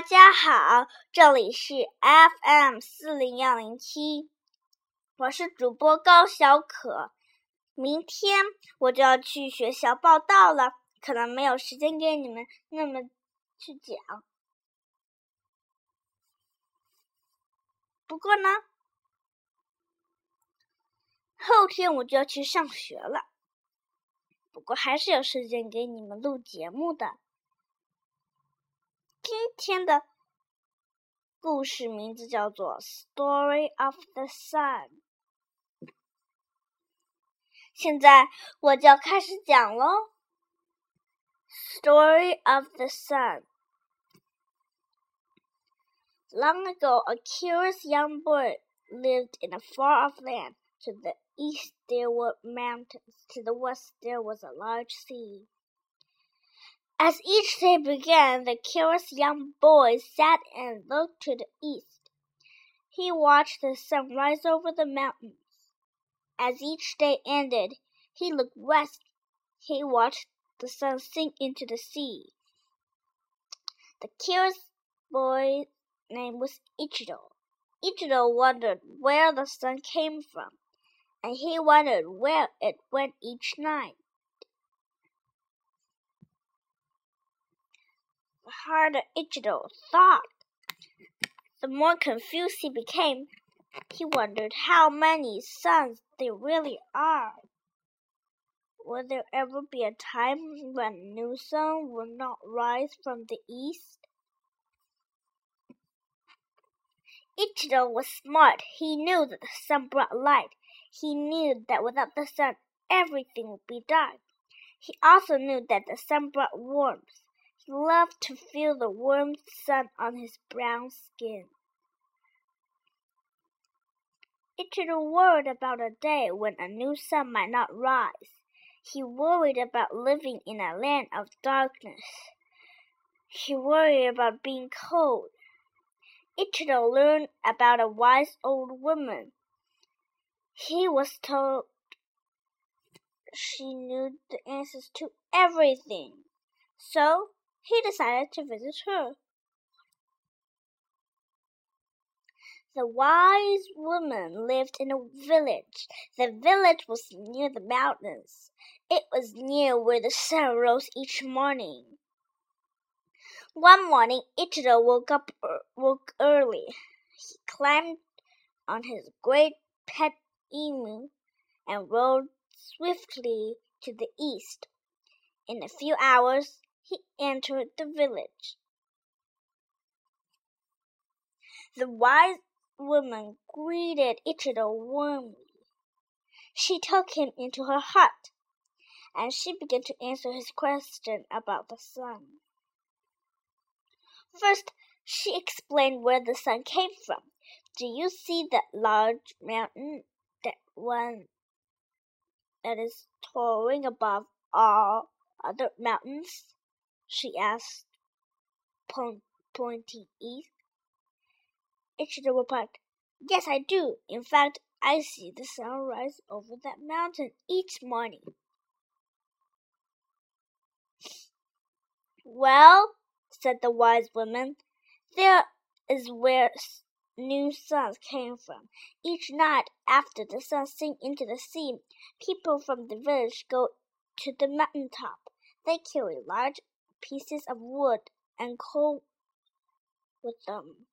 大家好，这里是 FM 四零幺零七，我是主播高小可。明天我就要去学校报道了，可能没有时间给你们那么去讲。不过呢，后天我就要去上学了，不过还是有时间给你们录节目的。今天的故事名字叫做《Story of the Sun》。现在我就要开始讲喽，《Story of the Sun》。Long ago, a curious young boy lived in a far-off land. To the east there were mountains. To the west there was a large sea. As each day began, the curious young boy sat and looked to the east. He watched the sun rise over the mountains. As each day ended, he looked west. He watched the sun sink into the sea. The curious boy's name was Ichido. Ichido wondered where the sun came from, and he wondered where it went each night. Harder Ichido thought, the more confused he became. He wondered how many suns there really are. Will there ever be a time when a new sun will not rise from the east? Ichido was smart. He knew that the sun brought light. He knew that without the sun, everything would be dark. He also knew that the sun brought warmth. Loved to feel the warm sun on his brown skin. Ichido worried about a day when a new sun might not rise. He worried about living in a land of darkness. He worried about being cold. Ichido learned about a wise old woman. He was told she knew the answers to everything. So he decided to visit her. The wise woman lived in a village. The village was near the mountains. It was near where the sun rose each morning. One morning, Ichido woke up er, woke early. He climbed on his great pet emu and rode swiftly to the east. In a few hours, he entered the village. The wise woman greeted Ichido warmly. She took him into her hut, and she began to answer his question about the sun. First, she explained where the sun came from. Do you see that large mountain, that one that is towering above all other mountains? She asked, pointing east. Ichido replied, Yes, I do. In fact, I see the sun rise over that mountain each morning. Well, said the wise woman, there is where new suns came from. Each night after the sun sinks into the sea, people from the village go to the mountain top. They carry large pieces of wood and coal with them.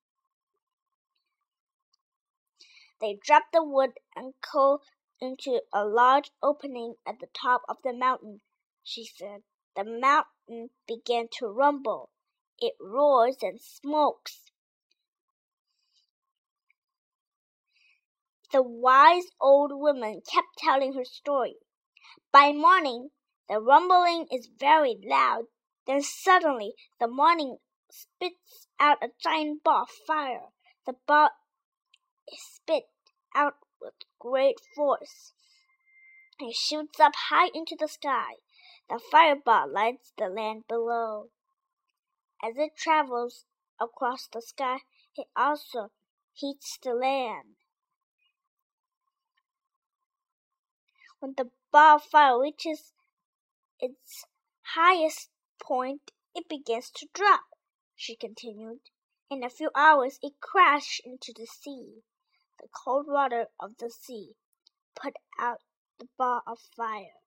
They drop the wood and coal into a large opening at the top of the mountain, she said. The mountain began to rumble. It roars and smokes. The wise old woman kept telling her story. By morning, the rumbling is very loud. Then suddenly the morning spits out a giant ball of fire. The ball is spit out with great force. It shoots up high into the sky. The fireball lights the land below. As it travels across the sky, it also heats the land. When the ball of fire reaches its highest point, it begins to drop, she continued. In a few hours it crashed into the sea. The cold water of the sea put out the ball of fire.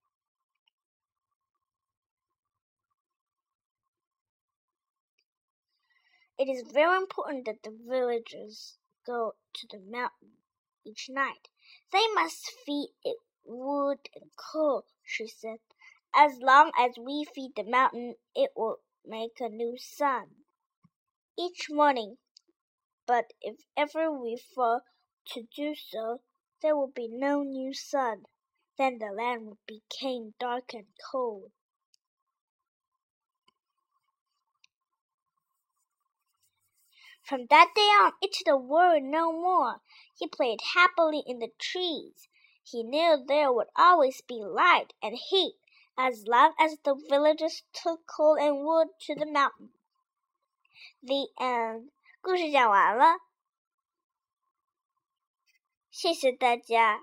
It is very important that the villagers go to the mountain each night. They must feed it wood and coal, she said. As long as we feed the mountain, it will make a new sun each morning. But if ever we fail to do so, there will be no new sun. Then the land will become dark and cold. From that day on, it did world no more. He played happily in the trees. He knew there would always be light and heat as long as the villagers took coal and wood to the mountain. The end. 故事讲完了，谢谢大家。